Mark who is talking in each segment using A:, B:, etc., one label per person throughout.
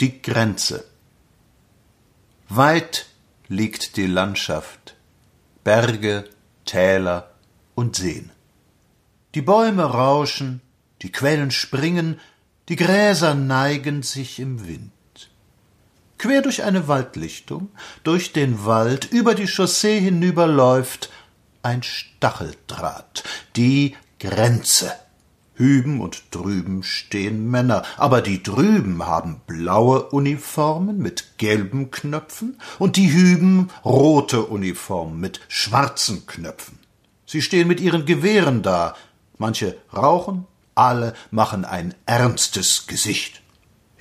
A: Die Grenze. Weit liegt die Landschaft, Berge, Täler und Seen. Die Bäume rauschen, die Quellen springen, die Gräser neigen sich im Wind. Quer durch eine Waldlichtung, durch den Wald, über die Chaussee hinüber läuft ein Stacheldraht, die Grenze. Hüben und drüben stehen Männer, aber die drüben haben blaue Uniformen mit gelben Knöpfen und die hüben rote Uniformen mit schwarzen Knöpfen. Sie stehen mit ihren Gewehren da, manche rauchen, alle machen ein ernstes Gesicht.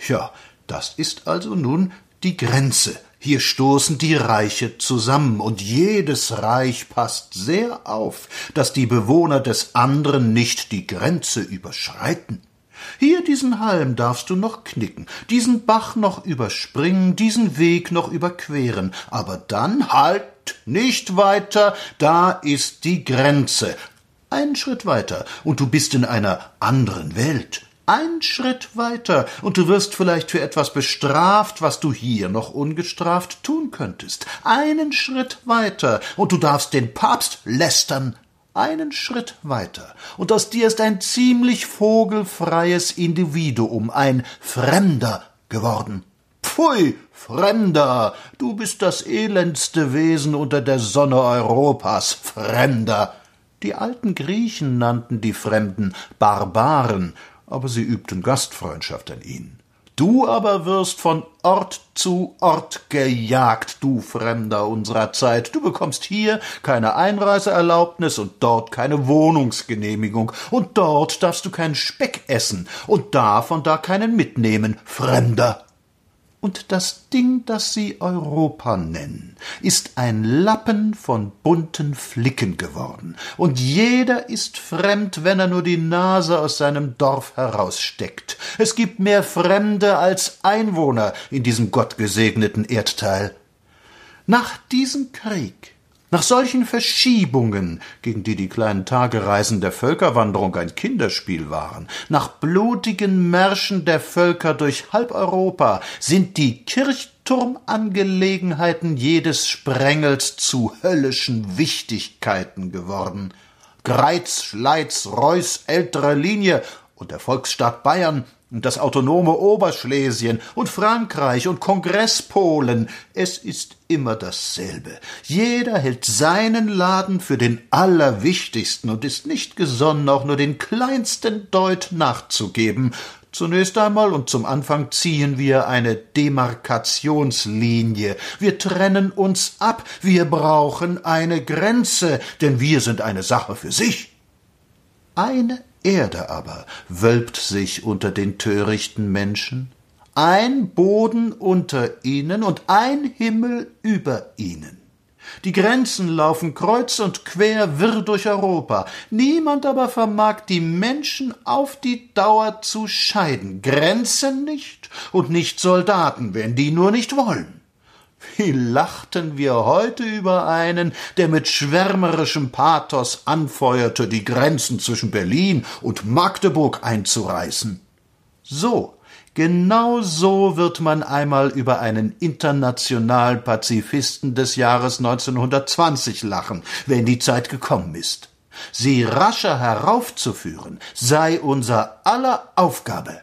A: Ja, das ist also nun die Grenze, hier stoßen die Reiche zusammen, und jedes Reich passt sehr auf, dass die Bewohner des anderen nicht die Grenze überschreiten. Hier diesen Halm darfst du noch knicken, diesen Bach noch überspringen, diesen Weg noch überqueren, aber dann halt nicht weiter, da ist die Grenze. Einen Schritt weiter, und du bist in einer anderen Welt. Ein Schritt weiter, und du wirst vielleicht für etwas bestraft, was du hier noch ungestraft tun könntest. Einen Schritt weiter, und du darfst den Papst lästern. Einen Schritt weiter, und aus dir ist ein ziemlich vogelfreies Individuum, ein Fremder geworden. Pfui, Fremder, du bist das elendste Wesen unter der Sonne Europas, Fremder. Die alten Griechen nannten die Fremden Barbaren, aber sie übten Gastfreundschaft an ihn. Du aber wirst von Ort zu Ort gejagt, du Fremder unserer Zeit. Du bekommst hier keine Einreiseerlaubnis und dort keine Wohnungsgenehmigung, und dort darfst du keinen Speck essen und davon da keinen mitnehmen, Fremder. Und das Ding, das sie Europa nennen, ist ein Lappen von bunten Flicken geworden, und jeder ist fremd, wenn er nur die Nase aus seinem Dorf heraussteckt. Es gibt mehr Fremde als Einwohner in diesem gottgesegneten Erdteil. Nach diesem Krieg nach solchen Verschiebungen, gegen die die kleinen Tagereisen der Völkerwanderung ein Kinderspiel waren, nach blutigen Märschen der Völker durch halb Europa, sind die Kirchturmangelegenheiten jedes Sprengels zu höllischen Wichtigkeiten geworden. Greiz, Schleiz, Reuß älterer Linie und der Volksstaat Bayern und das autonome Oberschlesien und Frankreich und Kongresspolen, es ist immer dasselbe. Jeder hält seinen Laden für den allerwichtigsten und ist nicht gesonnen, auch nur den kleinsten Deut nachzugeben. Zunächst einmal und zum Anfang ziehen wir eine Demarkationslinie. Wir trennen uns ab, wir brauchen eine Grenze, denn wir sind eine Sache für sich. Eine Erde aber wölbt sich unter den törichten Menschen, ein Boden unter ihnen und ein Himmel über ihnen. Die Grenzen laufen kreuz und quer wirr durch Europa. Niemand aber vermag die Menschen auf die Dauer zu scheiden. Grenzen nicht und nicht Soldaten, wenn die nur nicht wollen. Wie lachten wir heute über einen, der mit schwärmerischem Pathos anfeuerte, die Grenzen zwischen Berlin und Magdeburg einzureißen. So, genau so wird man einmal über einen Internationalpazifisten des Jahres 1920 lachen, wenn die Zeit gekommen ist. Sie rascher heraufzuführen, sei unser aller Aufgabe.